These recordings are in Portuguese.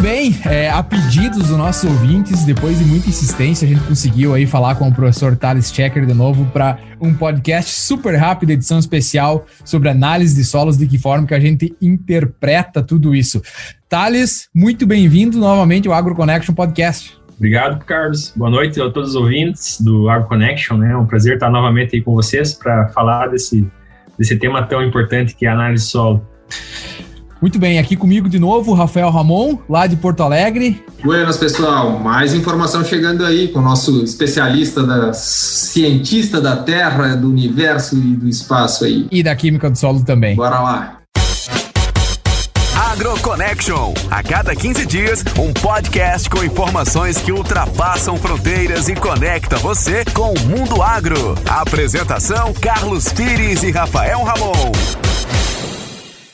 Muito bem, é, a pedidos dos nossos ouvintes, depois de muita insistência, a gente conseguiu aí falar com o professor Thales Checker de novo para um podcast super rápido, edição especial sobre análise de solos, de que forma que a gente interpreta tudo isso. Thales, muito bem-vindo novamente ao AgroConnection Podcast. Obrigado, Carlos. Boa noite a todos os ouvintes do AgroConnection. Né? É um prazer estar novamente aí com vocês para falar desse, desse tema tão importante que é a análise de solo. Muito bem, aqui comigo de novo, Rafael Ramon, lá de Porto Alegre. Buenas, pessoal. Mais informação chegando aí com o nosso especialista, da, cientista da Terra, do universo e do espaço aí. E da química do solo também. Bora lá. AgroConnection. A cada 15 dias, um podcast com informações que ultrapassam fronteiras e conecta você com o mundo agro. apresentação: Carlos Pires e Rafael Ramon.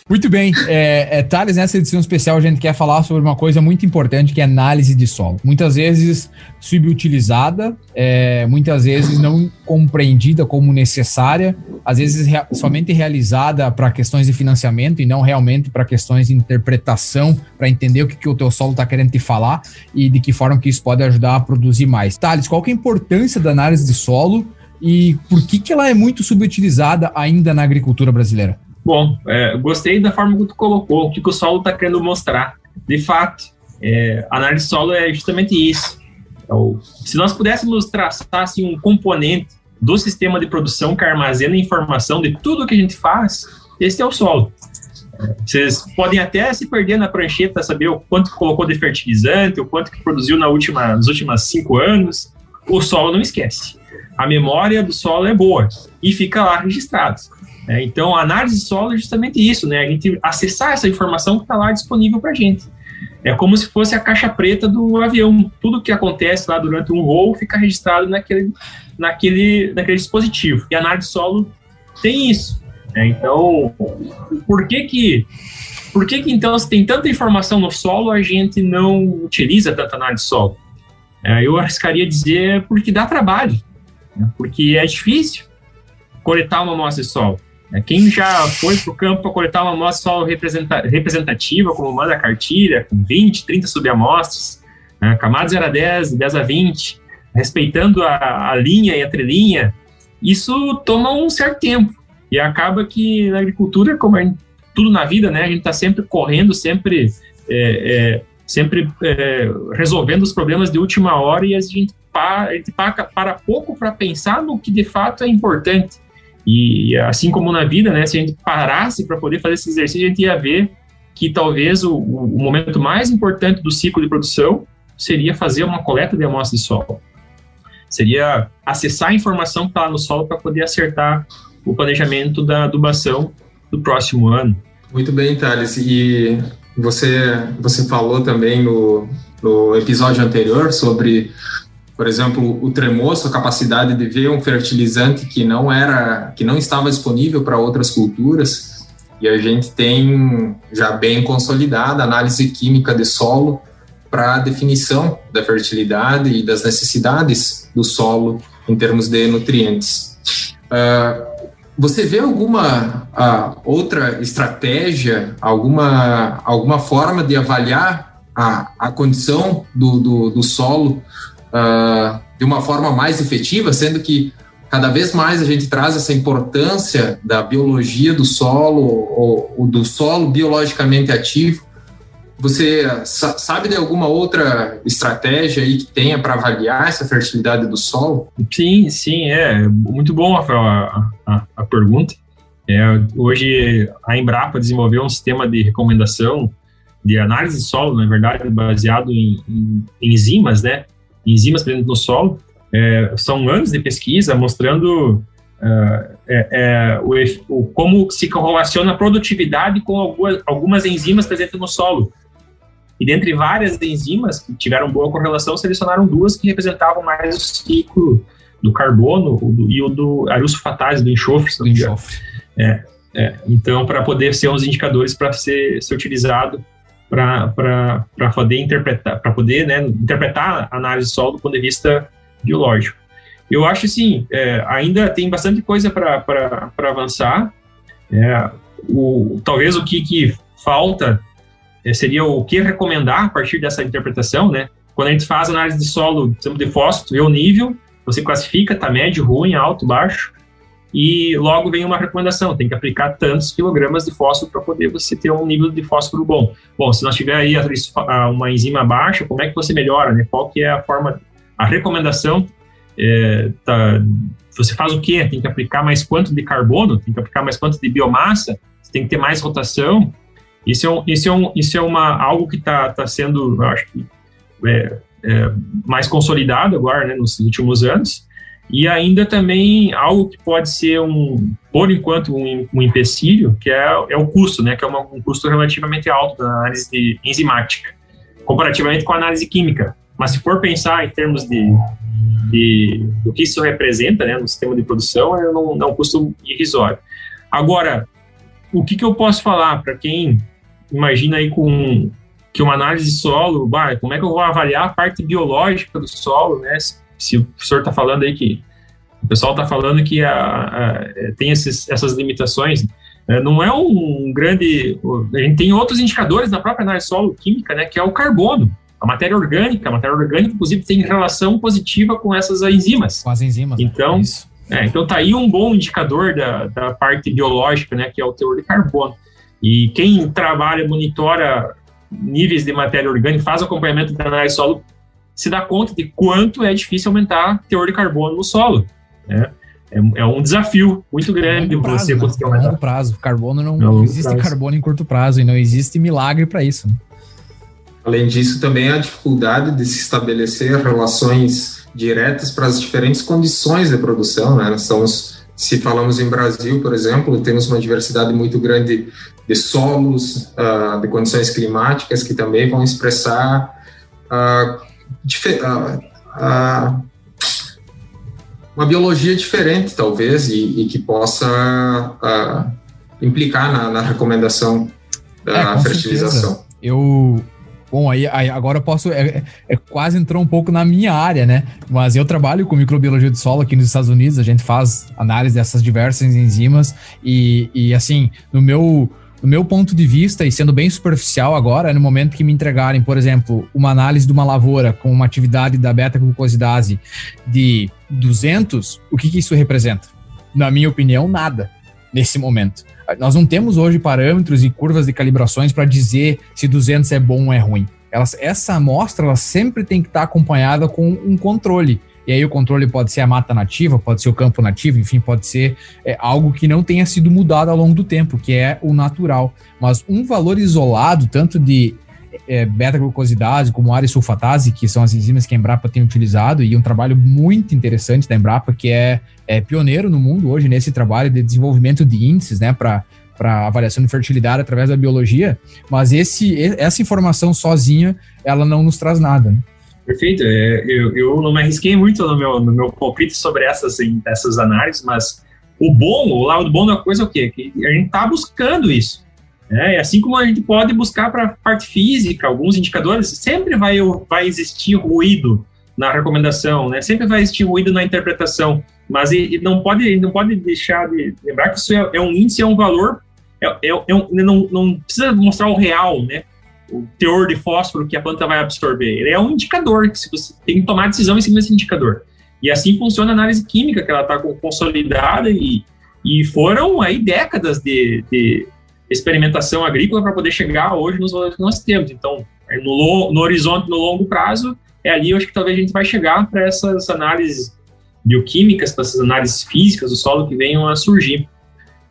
Muito bem, é, é, Thales, nessa edição especial a gente quer falar sobre uma coisa muito importante que é análise de solo. Muitas vezes subutilizada, é, muitas vezes não compreendida como necessária, às vezes rea somente realizada para questões de financiamento e não realmente para questões de interpretação, para entender o que, que o teu solo está querendo te falar e de que forma que isso pode ajudar a produzir mais. Thales, qual que é a importância da análise de solo e por que, que ela é muito subutilizada ainda na agricultura brasileira? Bom, é, gostei da forma que tu colocou, o que, que o solo está querendo mostrar. De fato, é, a análise solo é justamente isso. Então, se nós pudéssemos traçar assim, um componente do sistema de produção que armazena informação de tudo que a gente faz, esse é o solo. Vocês podem até se perder na prancheta, saber o quanto que colocou de fertilizante, o quanto que produziu na última, nos últimos cinco anos. O solo não esquece. A memória do solo é boa e fica lá registrado. É, então, a análise de solo é justamente isso, né? A gente acessar essa informação que está lá disponível para a gente. É como se fosse a caixa preta do avião. Tudo que acontece lá durante um voo fica registrado naquele, naquele, naquele dispositivo. E a análise de solo tem isso. Né? Então, por que que, por que que então se tem tanta informação no solo a gente não utiliza tanta análise de solo? É, eu arriscaria dizer porque dá trabalho, né? porque é difícil coletar uma amostra de solo. É, quem já foi para o campo para coletar uma amostra solo representativa, como manda a cartilha, com 20, 30 subamostras, né, camada 0 a 10, 10 a 20, respeitando a, a linha e a trelinha, isso toma um certo tempo. E acaba que na agricultura, como é tudo na vida, né, a gente está sempre correndo, sempre, é, é, sempre é, resolvendo os problemas de última hora e a gente para, a gente para, para pouco para pensar no que de fato é importante. E assim como na vida, né, se a gente parasse para poder fazer esse exercício, a gente ia ver que talvez o, o, momento mais importante do ciclo de produção seria fazer uma coleta de amostra de solo. Seria acessar a informação que está no solo para poder acertar o planejamento da adubação do próximo ano. Muito bem, Thales. E você, você falou também no, no episódio anterior sobre por exemplo, o tremoço, a capacidade de ver um fertilizante que não era, que não estava disponível para outras culturas, e a gente tem já bem consolidada análise química de solo para a definição da fertilidade e das necessidades do solo em termos de nutrientes. Uh, você vê alguma uh, outra estratégia, alguma, alguma forma de avaliar a, a condição do, do, do solo uh, de uma forma mais efetiva, sendo que cada vez mais a gente traz essa importância da biologia do solo, ou, ou do solo biologicamente ativo. Você sabe de alguma outra estratégia aí que tenha para avaliar essa fertilidade do solo? Sim, sim, é muito bom, Rafael, a, a, a pergunta. É, hoje a Embrapa desenvolveu um sistema de recomendação de análise de solo, na verdade, baseado em, em enzimas, né? Enzimas presentes no solo. É, são anos de pesquisa mostrando uh, é, é, o, o, como se correlaciona a produtividade com algumas, algumas enzimas presentes no solo. E dentre várias enzimas que tiveram boa correlação, selecionaram duas que representavam mais o ciclo do carbono o do, e o do arilsulfatase, do enxofre. Do enxofre. É, é, então, para poder ser uns indicadores para ser, ser utilizado para poder interpretar, para poder né, interpretar a análise de solo do ponto de vista biológico. Eu acho assim, é, ainda tem bastante coisa para avançar. É, o, talvez o que, que falta é, seria o que recomendar a partir dessa interpretação, né? Quando a gente faz análise de solo, de fósforo, vê o nível, você classifica, tá médio, ruim, alto, baixo, e logo vem uma recomendação, tem que aplicar tantos quilogramas de fósforo para poder você ter um nível de fósforo bom. Bom, se nós tiver aí uma enzima baixa, como é que você melhora, né? Qual que é a forma, a recomendação, é, tá, você faz o quê? Tem que aplicar mais quanto de carbono? Tem que aplicar mais quanto de biomassa? Tem que ter mais rotação? Isso é, um, isso é, um, isso é uma, algo que está tá sendo, acho que, é, é, mais consolidado agora, né, nos últimos anos, e ainda também algo que pode ser um, por enquanto, um, um empecilho, que é, é o custo, né, que é uma, um custo relativamente alto da análise enzimática, comparativamente com a análise química. Mas se for pensar em termos de, de do que isso representa né, no sistema de produção, é um, é um custo irrisório. Agora, o que, que eu posso falar para quem imagina aí com que uma análise de solo, bah, como é que eu vou avaliar a parte biológica do solo, né? Se o professor está falando aí que o pessoal está falando que a, a, tem esses, essas limitações, é, não é um grande. A gente tem outros indicadores na própria análise solo química, né, que é o carbono. A matéria orgânica, a matéria orgânica, inclusive, tem relação positiva com essas enzimas. Com as enzimas. Né? Então, né? é, então tá aí um bom indicador da, da parte biológica, né, que é o teor de carbono. E quem trabalha, monitora níveis de matéria orgânica, faz acompanhamento da análise solo se dá conta de quanto é difícil aumentar o teor de carbono no solo. Né? É, é um desafio muito grande é prazo, você né? conseguir aumentar. longo prazo. Carbono não, não existe prazo. carbono em curto prazo e não existe milagre para isso. Né? Além disso, também a dificuldade de se estabelecer relações diretas para as diferentes condições de produção. Né? Nós estamos, se falamos em Brasil, por exemplo, temos uma diversidade muito grande de solos, uh, de condições climáticas que também vão expressar uh, uma biologia diferente, talvez, e, e que possa implicar na, na, recomendação da é, fertilização. Certeza. Eu, Bom, aí, aí, agora eu posso. É, é, quase entrou um pouco na minha área, né? Mas eu trabalho com microbiologia de solo aqui nos Estados Unidos, a gente faz análise dessas diversas enzimas, e, e assim, no meu do meu ponto de vista, e sendo bem superficial agora, no momento que me entregarem, por exemplo, uma análise de uma lavoura com uma atividade da beta-glucosidase de 200, o que, que isso representa? Na minha opinião, nada nesse momento. Nós não temos hoje parâmetros e curvas de calibrações para dizer se 200 é bom ou é ruim. Elas, essa amostra ela sempre tem que estar acompanhada com um controle. E aí o controle pode ser a mata nativa, pode ser o campo nativo, enfim, pode ser é, algo que não tenha sido mudado ao longo do tempo, que é o natural. Mas um valor isolado, tanto de é, beta-glucosidase como área sulfatase, que são as enzimas que a Embrapa tem utilizado, e um trabalho muito interessante da Embrapa, que é, é pioneiro no mundo hoje nesse trabalho de desenvolvimento de índices, né, para para avaliação de fertilidade através da biologia, mas esse, essa informação sozinha, ela não nos traz nada. Né? Perfeito. É, eu, eu não me arrisquei muito no meu, no meu palpite sobre essas, assim, essas análises, mas o bom, o lado bom da coisa é o quê? Que a gente está buscando isso. Né? assim como a gente pode buscar para a parte física, alguns indicadores, sempre vai, vai existir ruído na recomendação, né? sempre vai existir ruído na interpretação, mas e, e não, pode, não pode deixar de lembrar que isso é, é um índice, é um valor, é, é, é um, não, não precisa mostrar o real, né? O teor de fósforo que a planta vai absorver. Ele é um indicador, que você tem que tomar decisão em cima desse indicador. E assim funciona a análise química, que ela está consolidada e, e foram aí décadas de, de experimentação agrícola para poder chegar hoje nos valores que nós temos. Então, no, no horizonte, no longo prazo, é ali eu acho que talvez a gente vai chegar para essas análises bioquímicas, para essas análises físicas do solo que venham a surgir.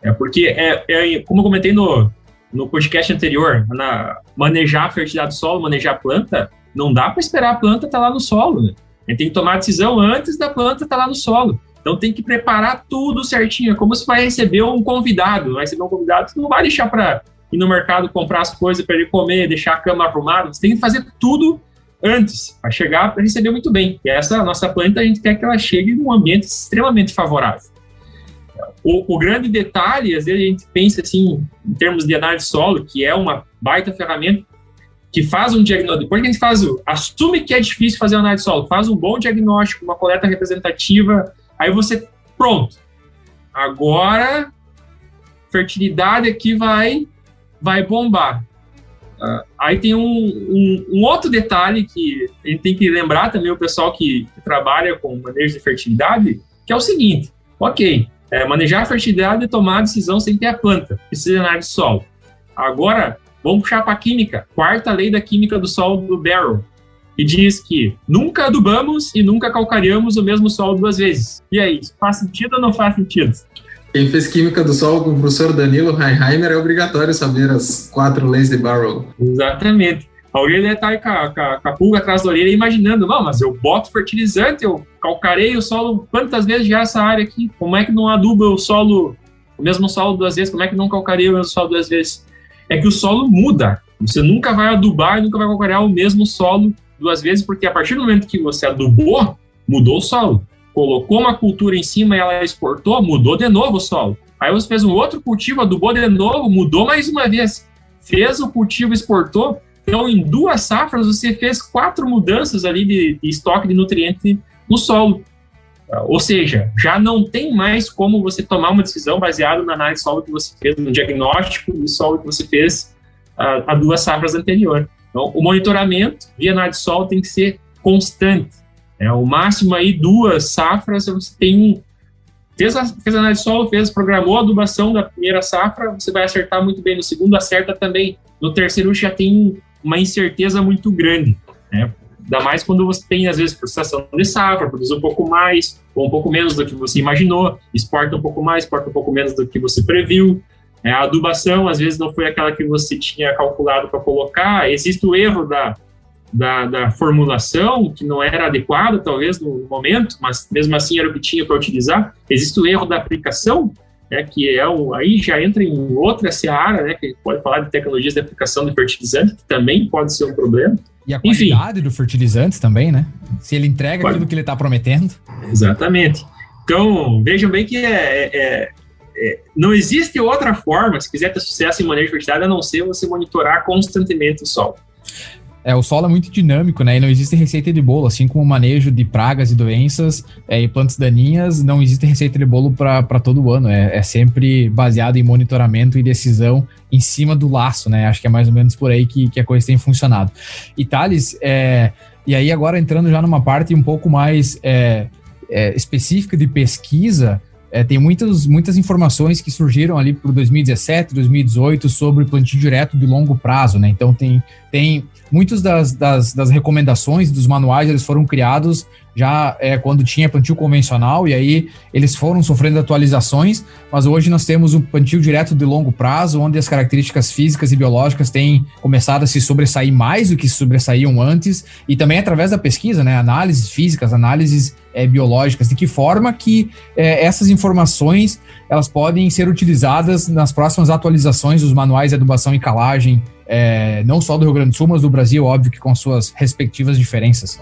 É porque, é, é como eu comentei no, no podcast anterior, na manejar a fertilidade do solo, manejar a planta, não dá para esperar a planta estar tá lá no solo. Né? A gente tem que tomar a decisão antes da planta estar tá lá no solo. Então tem que preparar tudo certinho. É como se vai receber um convidado. Vai receber um convidado, você não vai deixar para ir no mercado comprar as coisas para ele comer, deixar a cama arrumada. Você tem que fazer tudo antes, para chegar para receber muito bem. E essa nossa planta, a gente quer que ela chegue num ambiente extremamente favorável. O, o, grande detalhe, às vezes a gente pensa assim, em termos de análise solo, que é uma baita ferramenta que faz um diagnóstico. Depois que a gente faz o. Assume que é difícil fazer análise solo, faz um bom diagnóstico, uma coleta representativa, aí você. Pronto. Agora, fertilidade aqui vai, vai bombar. Uh, aí tem um, um, um, outro detalhe que a gente tem que lembrar também o pessoal que, que trabalha com manejo de fertilidade, que é o seguinte, ok, é, manejar a fertilidade e tomar a decisão sem ter a planta, precisa de análise de solo. Agora, vamos puxar para a química, quarta lei da química do solo do Barrow, que diz que nunca adubamos e nunca calcareamos o mesmo solo duas vezes. E aí, faz sentido ou não faz sentido? Quem fez Química do Solo com o professor Danilo Heinheimer é obrigatório saber as quatro leis de Barrow. Exatamente. Alguém deve estar com a, com, a, a pulga atrás da orelha imaginando, não, mas eu boto fertilizante, eu calcarei o solo quantas vezes já essa área aqui? Como é que não aduba o solo, o mesmo solo duas vezes? Como é que não calcareia o mesmo solo duas vezes? É que o solo muda. Você nunca vai adubar e nunca vai calcarear o mesmo solo duas vezes, porque a partir do momento que você adubou, mudou o solo colocou uma cultura em cima e ela exportou, mudou de novo o solo. Aí você fez um outro cultivo, adubou de novo, mudou mais uma vez. Fez o cultivo, exportou. Então, em duas safras, você fez quatro mudanças ali de, de estoque de nutriente no solo. Ou seja, já não tem mais como você tomar uma decisão baseada na análise de solo que você fez, no diagnóstico do solo que você fez há duas safras anteriores. Então, o monitoramento via análise de solo tem que ser constante. É, o máximo aí duas safras, você tem um. Fez, a, fez análise de solo, fez, programou a adubação da primeira safra, você vai acertar muito bem. No segundo, acerta também. No terceiro, já tem uma incerteza muito grande. Né? Ainda mais quando você tem, às vezes, frustração de safra, produz um pouco mais ou um pouco menos do que você imaginou, exporta um pouco mais, exporta um pouco menos do que você previu. É, a adubação, às vezes, não foi aquela que você tinha calculado para colocar. Existe o erro da, da, da, formulação, que não era adequada, talvez, no momento, mas mesmo assim era o que tinha para utilizar. Existe o erro da aplicação, né, que é um, aí já entra em outra seara, né, que pode falar de tecnologias de aplicação de fertilizante, que também pode ser um problema. E a qualidade Enfim, do fertilizante também, né? Se ele entrega pode. aquilo que ele está prometendo. Exatamente. Então, vejam bem que é, é, é, é, não existe outra forma, se quiser ter sucesso em manejo de fertilidade, a não ser você monitorar constantemente o solo. É, o solo é muito dinâmico, né? E não existe receita de bolo, assim como o manejo de pragas e doenças é, e plantas daninhas, não existe receita de bolo para todo ano. É, é, sempre baseado em monitoramento e decisão em cima do laço, né? Acho que é mais ou menos por aí que, que a coisa tem funcionado. E Thales, é, e aí agora entrando já numa parte um pouco mais é, é, específica de pesquisa, é, tem muitas, muitas informações que surgiram ali por 2017, 2018 sobre plantio direto de longo prazo, né? Então tem, tem muitas das, das, das recomendações dos manuais eles foram criados já é, quando tinha plantio convencional, e aí eles foram sofrendo atualizações, mas hoje nós temos um plantio direto de longo prazo, onde as características físicas e biológicas têm começado a se sobressair mais do que se sobressaíam antes, e também através da pesquisa, né, análises físicas, análises é, biológicas, de que forma que é, essas informações elas podem ser utilizadas nas próximas atualizações dos manuais de adubação e calagem é, não só do Rio Grande do Sul, mas do Brasil, óbvio que com suas respectivas diferenças.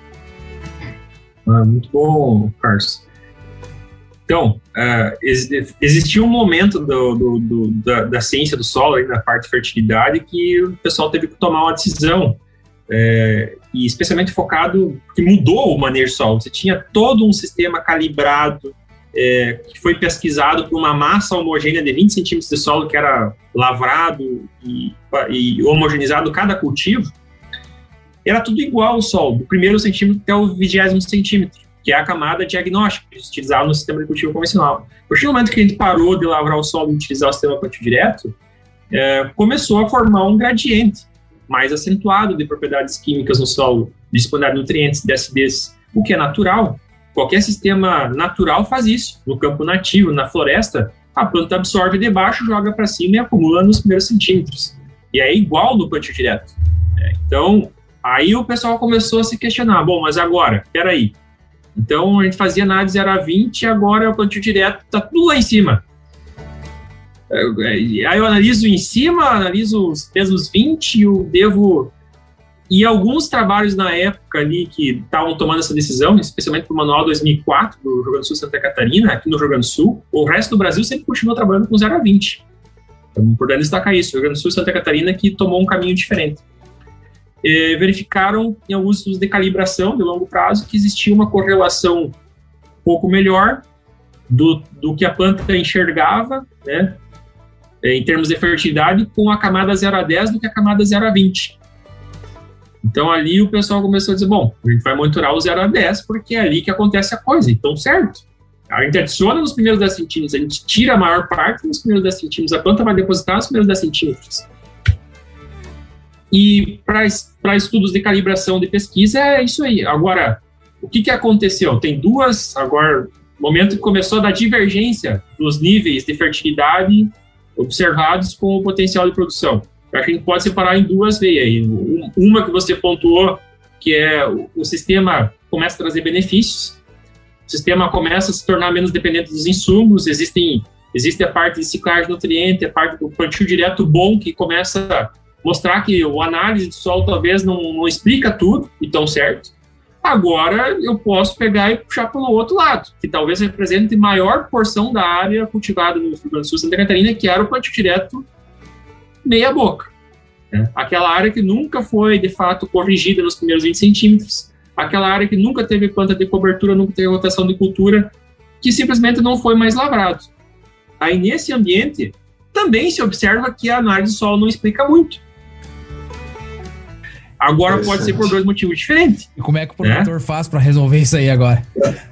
Ah, muito bom, Carlos. Então, ex existiu um momento do, do, do, da, da, ciência do solo, aí, na parte de fertilidade, que o pessoal teve que tomar uma decisão, é, e especialmente focado, que mudou o manejo solo. Você tinha todo um sistema calibrado, é, que foi pesquisado por uma massa homogênea de 20 centímetros de solo que era lavrado e, e homogeneizado cada cultivo, era tudo igual ao solo, do primeiro centímetro até o vigésimo centímetro, que é a camada diagnóstica que eles utilizavam no sistema de cultivo convencional. A partir do momento que a gente parou de lavrar o solo e utilizar o sistema plantio direto, é, começou a formar um gradiente mais acentuado de propriedades químicas no solo, disponibilidade de nutrientes, de acidez, o que é natural, Qualquer sistema natural faz isso. No campo nativo, na floresta, a planta absorve de baixo, joga para cima e acumula nos primeiros centímetros. E é igual no plantio direto. É, então, aí o pessoal começou a se questionar: bom, mas agora, peraí. Então, a gente fazia análise era 20, agora o plantio direto está tudo lá em cima. É, é, aí eu analiso em cima, analiso os pesos 20 e eu devo e alguns trabalhos na época ali que estavam tomando essa decisão, especialmente para o Manual 2004 do Rio Grande do Sul Santa Catarina, aqui no Rio Grande do Sul, o resto do Brasil sempre continuou trabalhando com 0 a 20. Então, importante destacar isso. O Rio Grande do Sul Santa Catarina que tomou um caminho diferente. E verificaram em alguns estudos de calibração de longo prazo que existia uma correlação um pouco melhor do, do que a planta enxergava, né, é, em termos de fertilidade com a camada 0 a 10 do que a camada 0 a 20. Então ali o pessoal começou a dizer, bom, a gente vai monitorar o 0 a 10 porque é ali que acontece a coisa, então certo. A gente adiciona nos primeiros 10 centímetros, a gente tira a maior parte nos primeiros 10 centímetros, a planta vai depositar nos primeiros 10 centímetros. E para estudos de calibração de pesquisa é isso aí. Agora, o que, que aconteceu? Tem duas, agora, momento que começou a dar divergência dos níveis de fertilidade observados com o potencial de produção. a gente pode separar em duas veias. Uma que você pontuou, que é o sistema começa a trazer benefícios, o sistema começa a se tornar menos dependente dos insumos, existem existe a parte de ciclagem de nutriente, a parte do plantio direto bom, que começa a mostrar que o análise do solo talvez não, não explica tudo, então certo. Agora eu posso pegar e puxar pelo outro lado, que talvez represente maior porção da área cultivada no Rio Grande do Sul Santa Catarina, que era o plantio direto meia boca. Né? Aquela área que nunca foi, de fato, corrigida nos primeiros 20 centímetros, aquela área que nunca teve planta de cobertura, nunca teve rotação de cultura, que simplesmente não foi mais lavrado. Aí, nesse ambiente, também se observa que a análise do solo não explica muito. Agora pode ser por dois motivos diferentes. E como é que o produtor né? faz para resolver isso aí agora?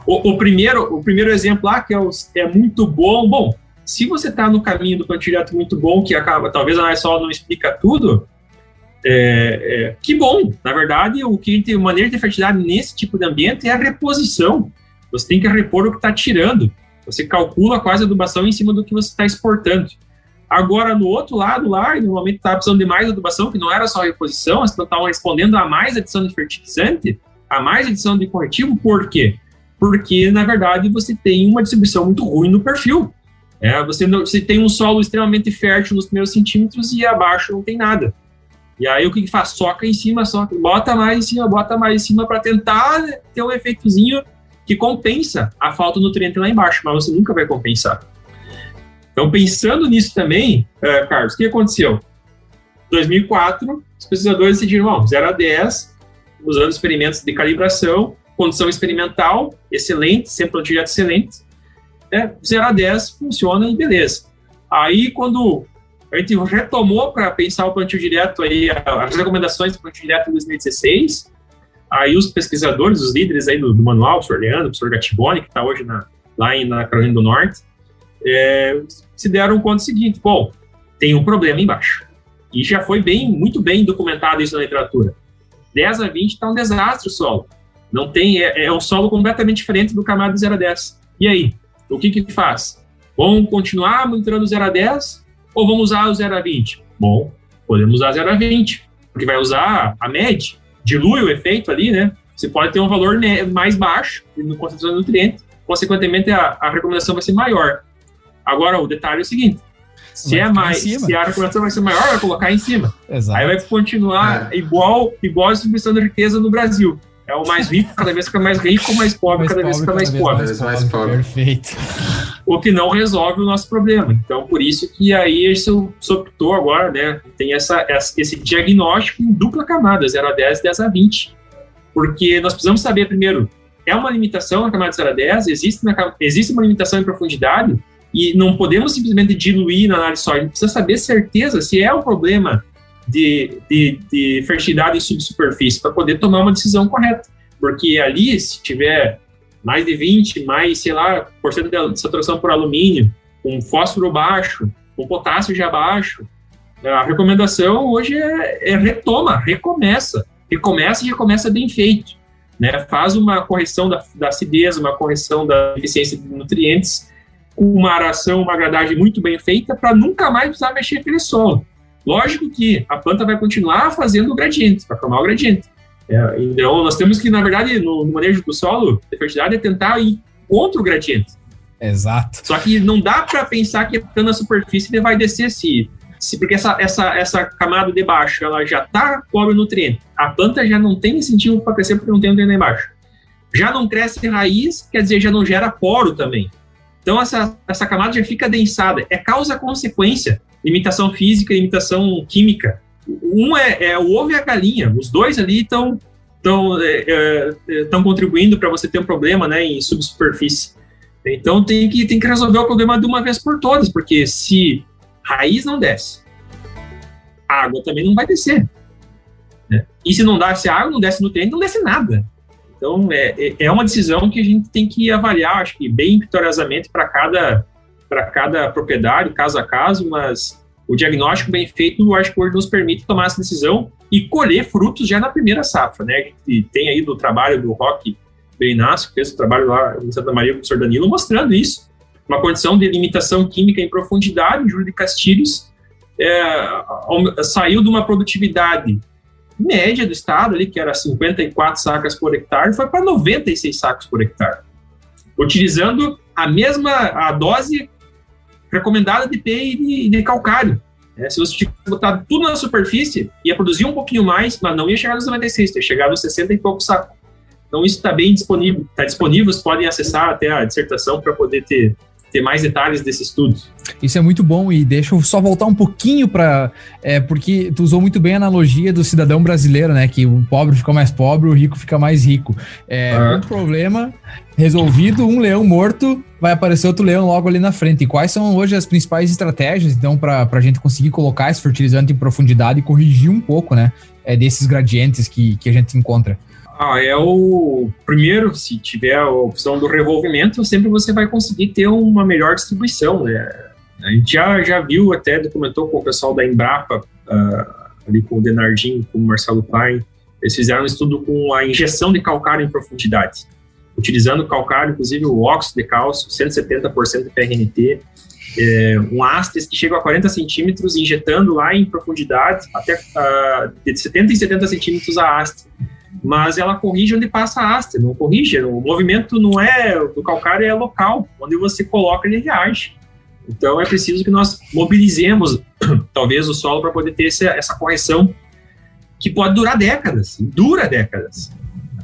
O, o, primeiro, o primeiro exemplo lá, que é, o, é muito bom, bom, se você está no caminho do plantio direto muito bom, que acaba, talvez a solo não explica tudo, é, é, que bom! Na verdade, o que tem maneira de fertilidade nesse tipo de ambiente é a reposição. Você tem que repor o que está tirando. Você calcula quase a adubação em cima do que você está exportando. Agora, no outro lado lá, normalmente estava precisando de mais adubação, que não era só reposição, as estavam respondendo a mais adição de fertilizante, a mais adição de corretivo, por quê? Porque, na verdade, você tem uma distribuição muito ruim no perfil. É, você, não, você tem um solo extremamente fértil nos primeiros centímetros e abaixo não tem nada. E aí o que, que faz? Soca em cima, soca, bota mais em cima, bota mais em cima para tentar ter um efeitozinho que compensa a falta de nutriente lá embaixo, mas você nunca vai compensar. Então, pensando nisso também, uh, Carlos, o que aconteceu? Em 2004, os pesquisadores decidiram, bom, 0 a 10, usando experimentos de calibração, condição experimental, excelente, sempre um direto excelente, é, 0 a 10 funciona e beleza. Aí, quando a gente retomou para pensar o plantio direto aí, as recomendações do plantio direto em 2016. Aí os pesquisadores, os líderes aí do, do manual, o professor Leandro, o professor Gattiboni, que está hoje na, lá em, na Carolina do Norte, é, se deram conta do seguinte, bom, tem um problema embaixo. E já foi bem, muito bem documentado isso na literatura. 10 a 20 está um desastre o solo. Não tem, é, é um solo completamente diferente do camada 0 a 10. E aí, o que que faz? Vamos continuar monitorando 0 a 10 ou vamos usar o 0 a 20? Bom, podemos usar 0 a 20, porque vai usar a média, dilui o efeito ali, né? Você pode ter um valor mais baixo no concentração de nutrientes, consequentemente a, a recomendação vai ser maior. Agora, o detalhe é o seguinte: se é mais, se a recomendação vai ser maior, vai colocar em cima. Exato. Aí vai continuar é. igual, igual a distribuição de riqueza no Brasil. É o mais rico, cada vez fica mais rico, o mais pobre, mais cada vez fica mais pobre. Mais, mais pobre. Perfeito. O que não resolve o nosso problema. Então, por isso que aí isso optou agora, né? Tem essa, esse diagnóstico em dupla camada, 0 a 10, 10 a 20. Porque nós precisamos saber, primeiro, é uma limitação na camada 0 a 10, existe, na, existe uma limitação em profundidade, e não podemos simplesmente diluir na análise só, a gente precisa saber certeza se é um problema de, de, de fertilidade em subsuperfície para poder tomar uma decisão correta. Porque ali, se tiver mais de 20, mais, sei lá, por cento de saturação por alumínio, com fósforo baixo, com potássio já baixo, a recomendação hoje é, é retoma, recomeça. Recomeça e recomeça bem feito. Né? Faz uma correção da, da acidez, uma correção da deficiência de nutrientes, uma aração, uma gradagem muito bem feita, para nunca mais precisar mexer aquele solo. Lógico que a planta vai continuar fazendo o gradiente, vai formar o gradiente. É, então, nós temos que, na verdade, no, no manejo do solo, a fertilidade é tentar ir contra o gradiente. Exato. Só que não dá para pensar que a na superfície ele vai descer se, se porque essa, essa, essa camada de baixo ela já está cobre nutriente. A planta já não tem incentivo para crescer porque não tem nutriente embaixo. Já não cresce raiz, quer dizer, já não gera poro também. Então essa, essa camada já fica densada. É causa-consequência limitação física e limitação química. Um é, é, o ovo e a galinha, os dois ali estão estão é, é, contribuindo para você ter um problema né, em subsuperfície. Então tem que, tem que resolver o problema de uma vez por todas, porque se raiz não desce. A água também não vai descer. Né? E se não desce água, não desce nutriente, não desce nada. Então, é, é, é uma decisão que a gente tem que avaliar, acho que bem vitoriosamente para cada, cada propriedade, caso a caso, mas o diagnóstico bem feito, acho que nos permite tomar essa decisão e colher frutos já na primeira safra, né? Gente tem aí do trabalho do Rock Berinasco, que fez o trabalho lá em Santa Maria com o professor Danilo, mostrando isso. Uma condição de limitação química em profundidade, Júlio de Castilhos é, saiu de uma produtividade média do estado ali, que era 54 sacas por hectare, foi para 96 sacos por hectare. Utilizando a mesma a dose recomendada de P e de, de calcário. É, se você tivesse botado tudo na superfície, ia produzir um pouquinho mais, mas não ia chegar nos 96, ia chegar nos 60 e poucos sacos. Então isso está bem disponível, está disponível, vocês podem acessar até a dissertação para poder ter ter mais detalhes desse estudo. Isso é muito bom e deixa eu só voltar um pouquinho para é, porque tu usou muito bem a analogia do cidadão brasileiro, né? Que o pobre fica mais pobre, o rico fica mais rico. É uhum. um problema resolvido, um leão morto, vai aparecer outro leão logo ali na frente. E quais são hoje as principais estratégias, então, para a gente conseguir colocar esse fertilizante em profundidade e corrigir um pouco, né? É, desses gradientes que, que a gente encontra? Ah, é o primeiro, se tiver a opção do revolvimento, sempre você vai conseguir ter uma melhor distribuição, né? A gente já, já viu, até documentou com o pessoal da Embrapa, uh, ali com o Denardim, com o Marcelo Klein, eles fizeram um estudo com a injeção de calcário em profundidade, utilizando calcário, inclusive o óxido de cálcio, 170% de PRNT, é, um astes que chega a 40 centímetros, injetando lá em profundidade, até uh, de 70 e 70 centímetros a haste mas ela corrige onde passa a haste, não corrige. O movimento não é do calcário, é local, onde você coloca ele reage. Então é preciso que nós mobilizemos talvez o solo para poder ter essa, essa, correção que pode durar décadas, dura décadas.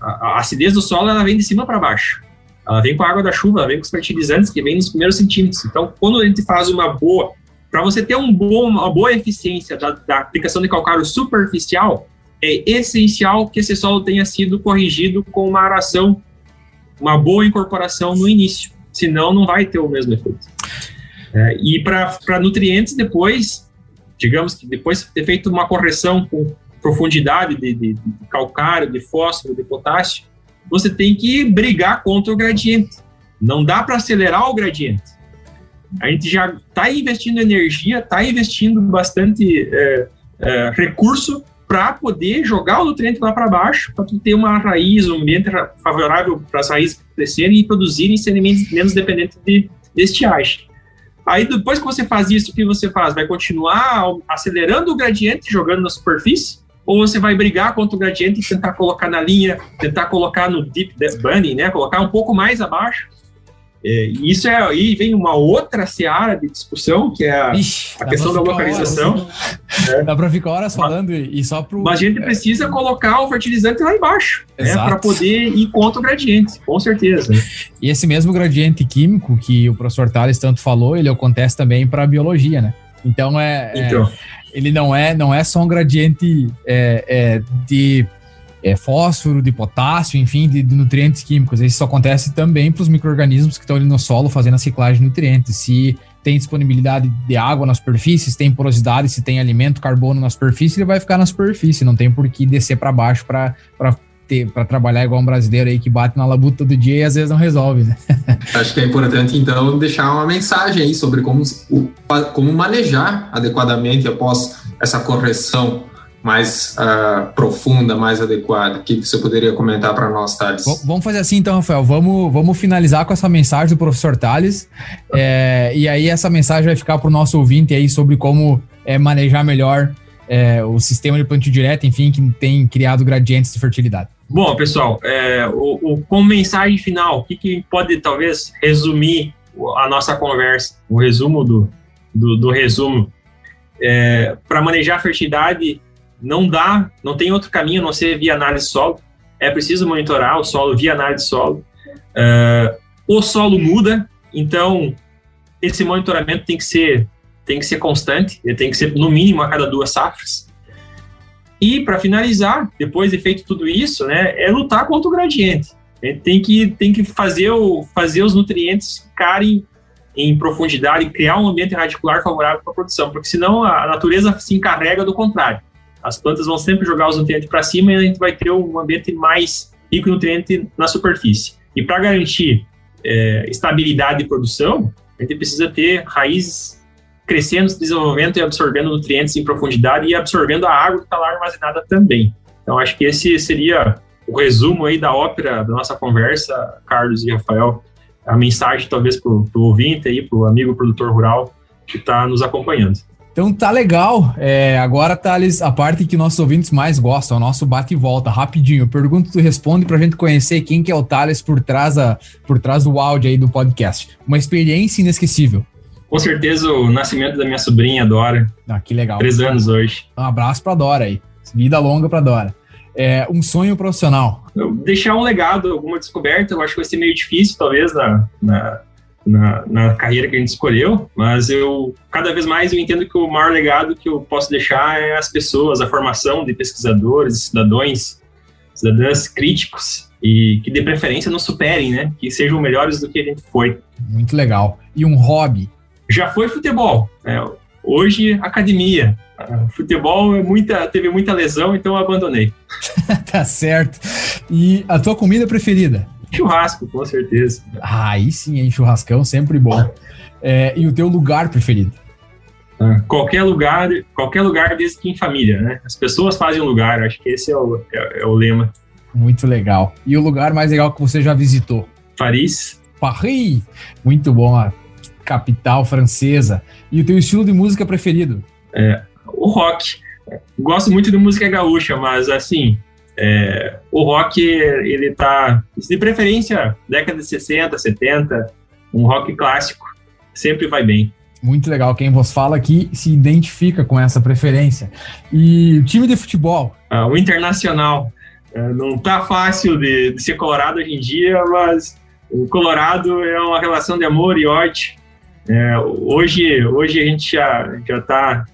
A, a acidez do solo ela vem de cima para baixo. Ela vem com a água da chuva, ela vem com os fertilizantes que vêm nos primeiros centímetros. Então, quando a gente faz uma boa, para você ter um bom, uma boa eficiência da, da aplicação de calcário superficial, é essencial que esse solo tenha sido corrigido com uma aração, uma boa incorporação no início, senão não vai ter o mesmo efeito. É, e para nutrientes, depois, digamos que depois de ter feito uma correção com profundidade de, de, de calcário, de fósforo, de potássio, você tem que brigar contra o gradiente. Não dá para acelerar o gradiente. A gente já está investindo energia, está investindo bastante é, é, recurso para poder jogar o nutriente lá para baixo, para ter uma raiz, um ambiente favorável para as raízes crescerem e produzirem serem menos, dependentes de, de estiagem. Aí depois que você faz isso, o que você faz? Vai continuar acelerando o gradiente, jogando na superfície? Ou você vai brigar contra o gradiente e tentar colocar na linha, tentar colocar no deep bunning, né? Colocar um pouco mais abaixo é, isso é aí vem uma outra seara de discussão, que é a, Ixi, a questão da localização. Horas, é. Dá para ficar horas falando e só para Mas a gente precisa colocar o fertilizante lá embaixo, né, para poder ir contra o gradiente, com certeza. E esse mesmo gradiente químico que o professor Tales tanto falou, ele acontece também para a biologia, né? Então é, é então. é, ele não é não é só um gradiente é, é de é, fósforo, de potássio, enfim, de, de, nutrientes químicos. Isso acontece também para os micro-organismos que estão ali no solo fazendo a ciclagem de nutrientes. Se tem disponibilidade de água na superfície, se tem porosidade, se tem alimento, carbono na superfície, ele vai ficar na superfície, não tem por que descer para baixo para para trabalhar igual um brasileiro aí que bate na labuta todo dia e às vezes não resolve, né? Acho que é importante, então, deixar uma mensagem aí sobre como, como manejar adequadamente após essa correção mais uh, profunda, mais adequada? O que você poderia comentar para nós, Thales? Vamos fazer assim então, Rafael. Vamos, vamos finalizar com essa mensagem do professor Thales. É, e aí essa mensagem vai ficar para o nosso ouvinte aí sobre como é, manejar melhor é, o sistema de plantio direto, enfim, que tem criado gradientes de fertilidade. Bom, pessoal, é, o, o, como mensagem final, o que, que pode talvez resumir a nossa conversa, o resumo do, do, do resumo? É, para manejar a fertilidade, não dá, não tem outro caminho a não ser via análise solo. É preciso monitorar o solo via análise solo. Uh, o solo muda, então esse monitoramento tem que ser tem que ser constante, ele tem que ser no mínimo a cada duas safras. E para finalizar, depois de feito tudo isso, né, é lutar contra o gradiente. tem que tem que fazer o fazer os nutrientes ficarem em profundidade e criar um ambiente radicular favorável para a produção, porque senão a natureza se encarrega do contrário. As plantas vão sempre jogar os nutrientes para cima e a gente vai ter um ambiente mais rico em nutrientes na superfície. E para garantir é, estabilidade de produção, a gente precisa ter raízes crescendo, se desenvolvendo e absorvendo nutrientes em profundidade e absorvendo a água que está lá armazenada também. Então, acho que esse seria o resumo aí da ópera da nossa conversa, Carlos e Rafael. A mensagem, talvez, para o ouvinte aí, para o amigo produtor rural que está nos acompanhando. Então tá legal. É, agora, Thales, a parte que nossos ouvintes mais gostam, o nosso bate e volta, rapidinho. Pergunta, tu responde pra gente conhecer quem que é o Thales por trás, a, por trás do áudio aí do podcast. Uma experiência inesquecível. Com certeza o nascimento da minha sobrinha, Dora. Ah, que legal. Três anos hoje. Um abraço pra Dora aí. Vida longa pra Dora. É, um sonho profissional. Deixar um legado, alguma descoberta, eu acho que vai ser meio difícil, talvez, na, na, na, na, carreira que a gente escolheu, mas eu, cada vez mais, eu entendo que o maior legado que eu posso deixar é as pessoas, a formação de pesquisadores, cidadãos, cidadãs críticos, e que de preferência não superem, né? Que sejam melhores do que a gente foi. Muito legal. E um hobby? Já foi futebol. Né? Hoje, academia. Uh, futebol é muita, teve muita lesão, então eu abandonei. tá certo. E a tua comida preferida? Churrasco, com certeza. Ah, aí sim, hein? Churrascão sempre bom. É, e o teu lugar preferido? Ah, qualquer lugar, qualquer lugar desde que em família, né? As pessoas fazem um lugar, acho que esse é o, é, é o lema. Muito legal. E o lugar mais legal que você já visitou? Paris. Paris! Muito bom, a capital francesa. E o teu estilo de música preferido? É, o rock. Gosto muito de música gaúcha, mas assim, é, o rock, ele tá, de preferência, década de 60, 70, um rock clássico, sempre vai bem. Muito legal. Quem vos fala aqui se identifica com essa preferência. E o time de futebol? Ah, o Internacional. É, não tá fácil de, de, ser colorado hoje em dia, mas o Colorado é uma relação de amor e ódio. É, hoje, hoje a gente já, já tá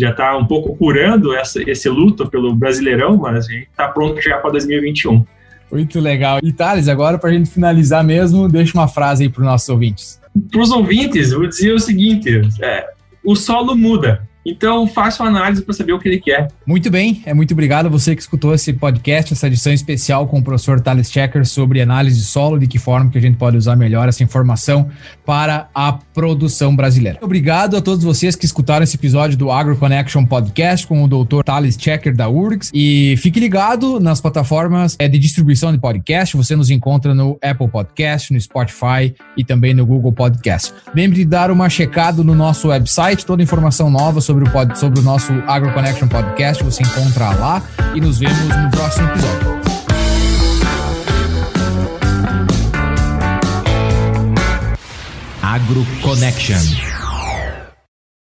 já está um pouco curando essa, esse luto pelo Brasileirão, mas a gente está pronto já para 2021. Muito legal. E Thales, agora para a gente finalizar mesmo, deixa uma frase aí para os nossos ouvintes. Para os ouvintes, vou dizer o seguinte: é, o solo muda, então, faça uma análise para saber o que ele quer. Muito bem, é muito obrigado a você que escutou esse podcast, essa edição especial com o professor Thales Checker sobre análise de solo, de que forma que a gente pode usar melhor essa informação para a produção brasileira. Obrigado a todos vocês que escutaram esse episódio do Agro Connection Podcast com o doutor Thales Checker da URGS e fique ligado nas plataformas é, de distribuição de podcast, você nos encontra no Apple Podcast, no Spotify e também no Google Podcast. Lembre de dar uma checada no nosso website, toda informação nova sobre o, pod, sobre o nosso Agro Connection Podcast, você encontra lá e nos vemos no próximo episódio. Agro Connection.